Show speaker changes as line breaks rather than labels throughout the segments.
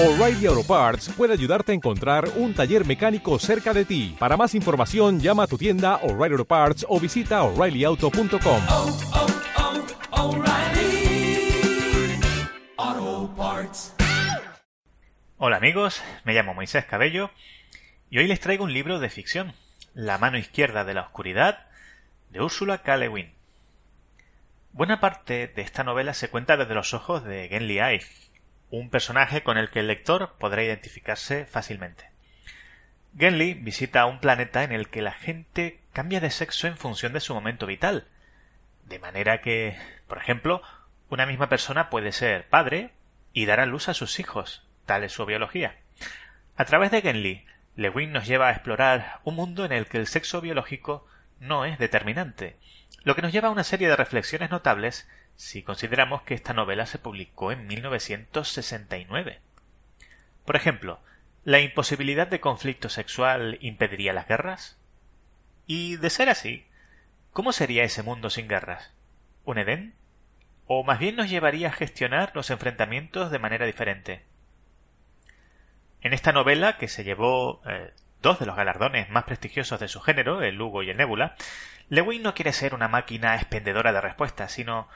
O'Reilly Auto Parts puede ayudarte a encontrar un taller mecánico cerca de ti. Para más información, llama a tu tienda O'Reilly Auto Parts o visita oreillyauto.com.
oh, oh, Parts.
Hola amigos, me llamo Moisés Cabello y hoy les traigo un libro de ficción, La mano izquierda de la oscuridad, de Úrsula K. Le Guin. Buena parte de esta novela se cuenta desde los ojos de Genly Ai, un personaje con el que el lector podrá identificarse fácilmente. Genly visita un planeta en el que la gente cambia de sexo en función de su momento vital, de manera que, por ejemplo, una misma persona puede ser padre y dar a luz a sus hijos, tal es su biología. A través de Genly, Lewin nos lleva a explorar un mundo en el que el sexo biológico no es determinante, lo que nos lleva a una serie de reflexiones notables si consideramos que esta novela se publicó en 1969. Por ejemplo, ¿la imposibilidad de conflicto sexual impediría las guerras? Y de ser así, ¿cómo sería ese mundo sin guerras? ¿Un Edén? ¿O más bien nos llevaría a gestionar los enfrentamientos de manera diferente? En esta novela, que se llevó eh, dos de los galardones más prestigiosos de su género, el Hugo y el Nebula, Lewin no quiere ser una máquina expendedora de respuestas, sino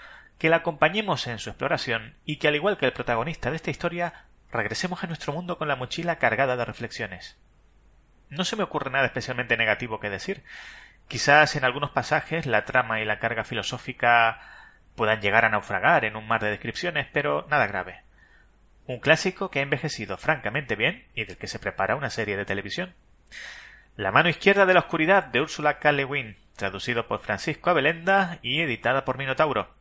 que la acompañemos en su exploración y que, al igual que el protagonista de esta historia, regresemos a nuestro mundo con la mochila cargada de reflexiones. No se me ocurre nada especialmente negativo que decir. Quizás en algunos pasajes la trama y la carga filosófica puedan llegar a naufragar en un mar de descripciones, pero nada grave. Un clásico que ha envejecido francamente bien y del que se prepara una serie de televisión. La mano izquierda de la oscuridad de Úrsula K. Le traducido por Francisco Abelenda y editada por Minotauro.